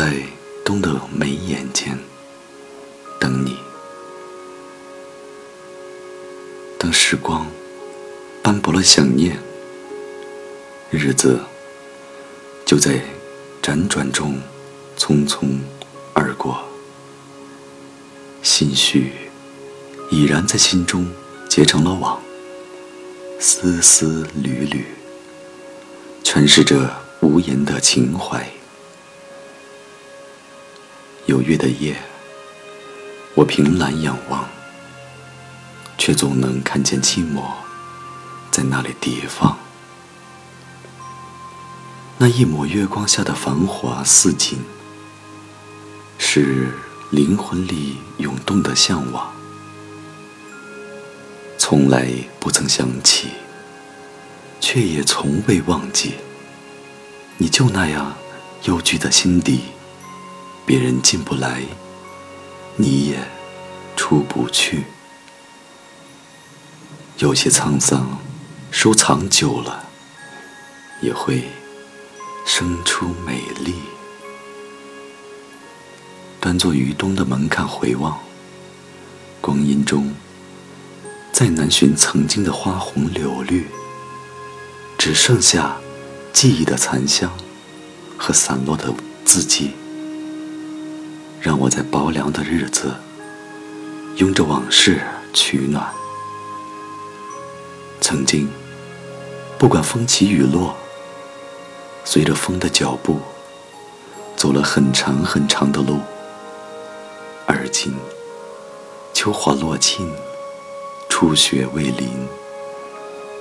在冬的眉眼间等你。当时光斑驳了想念，日子就在辗转中匆匆而过，心绪已然在心中结成了网，丝丝缕缕，诠释着无言的情怀。有月的夜，我凭栏仰望。却总能看见寂寞在那里叠放。那一抹月光下的繁华似锦，是灵魂里涌动的向往。从来不曾想起，却也从未忘记。你就那样幽居在心底，别人进不来，你也出不去。有些沧桑，收藏久了，也会生出美丽。端坐于东的门槛回望，光阴中再难寻曾经的花红柳绿，只剩下记忆的残香和散落的字迹，让我在薄凉的日子，拥着往事取暖。曾经，不管风起雨落，随着风的脚步，走了很长很长的路。而今，秋花落尽，初雪未临，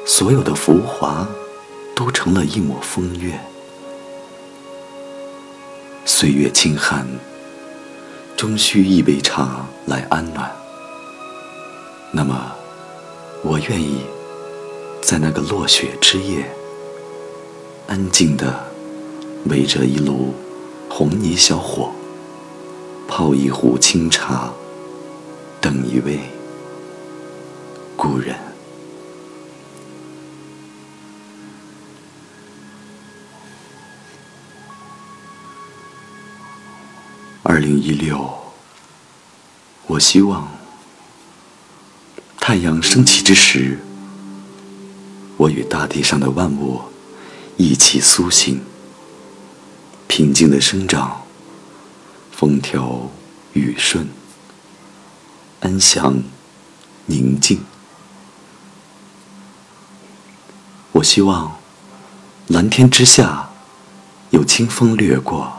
所有的浮华都成了一抹风月。岁月清寒，终需一杯茶来安暖。那么，我愿意。在那个落雪之夜，安静地围着一炉红泥小火，泡一壶清茶，等一位故人。二零一六，我希望太阳升起之时。我与大地上的万物一起苏醒，平静的生长，风调雨顺，安详宁静。我希望蓝天之下有清风掠过，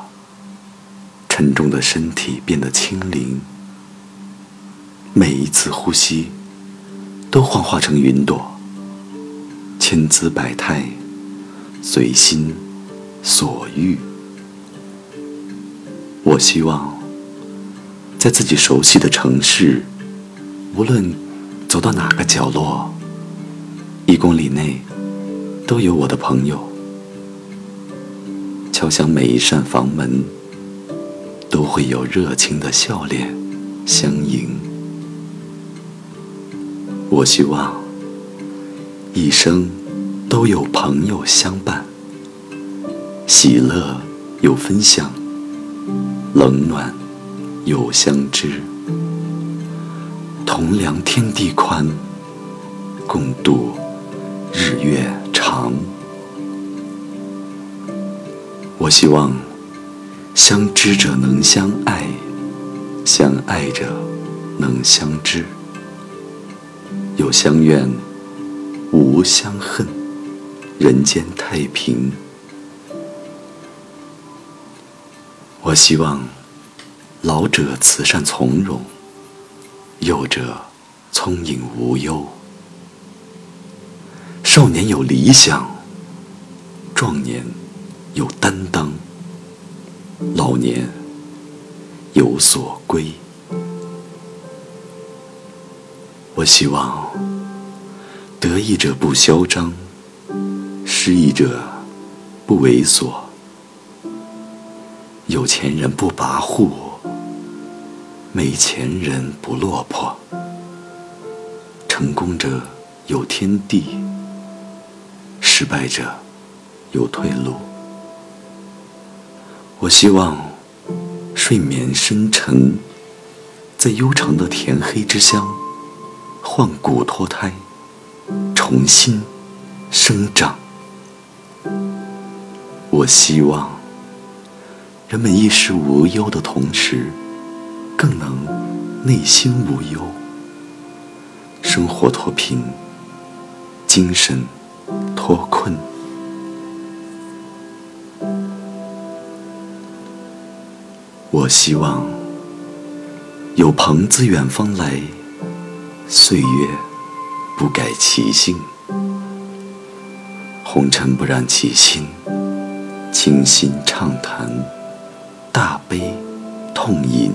沉重的身体变得轻灵，每一次呼吸都幻化成云朵。千姿百态，随心所欲。我希望在自己熟悉的城市，无论走到哪个角落，一公里内都有我的朋友。敲响每一扇房门，都会有热情的笑脸相迎。我希望一生。都有朋友相伴，喜乐有分享，冷暖有相知，同量天地宽，共度日月长。我希望相知者能相爱，相爱者能相知，有相怨，无相恨。人间太平。我希望老者慈善从容，幼者聪颖无忧，少年有理想，壮年有担当，老年有所归。我希望得意者不嚣张。失意者不猥琐，有钱人不跋扈，没钱人不落魄，成功者有天地，失败者有退路。我希望睡眠深沉，在悠长的天黑之乡换骨脱胎，重新生长。我希望人们衣食无忧的同时，更能内心无忧，生活脱贫，精神脱困。我希望有朋自远方来，岁月不改其性，红尘不染其心，倾心畅谈，大悲痛饮。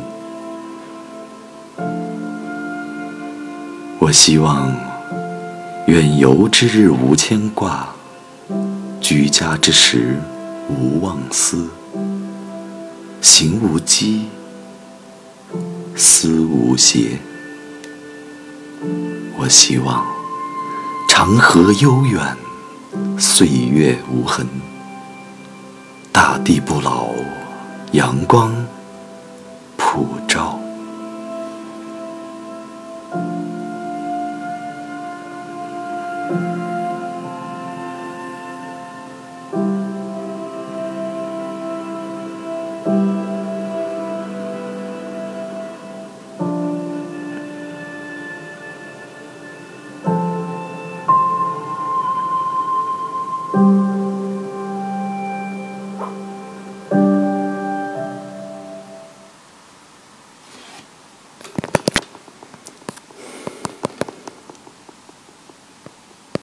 我希望远游之日无牵挂，居家之时无妄思。行无羁，思无邪。我希望长河悠远，岁月无痕，大地不老，阳光普照。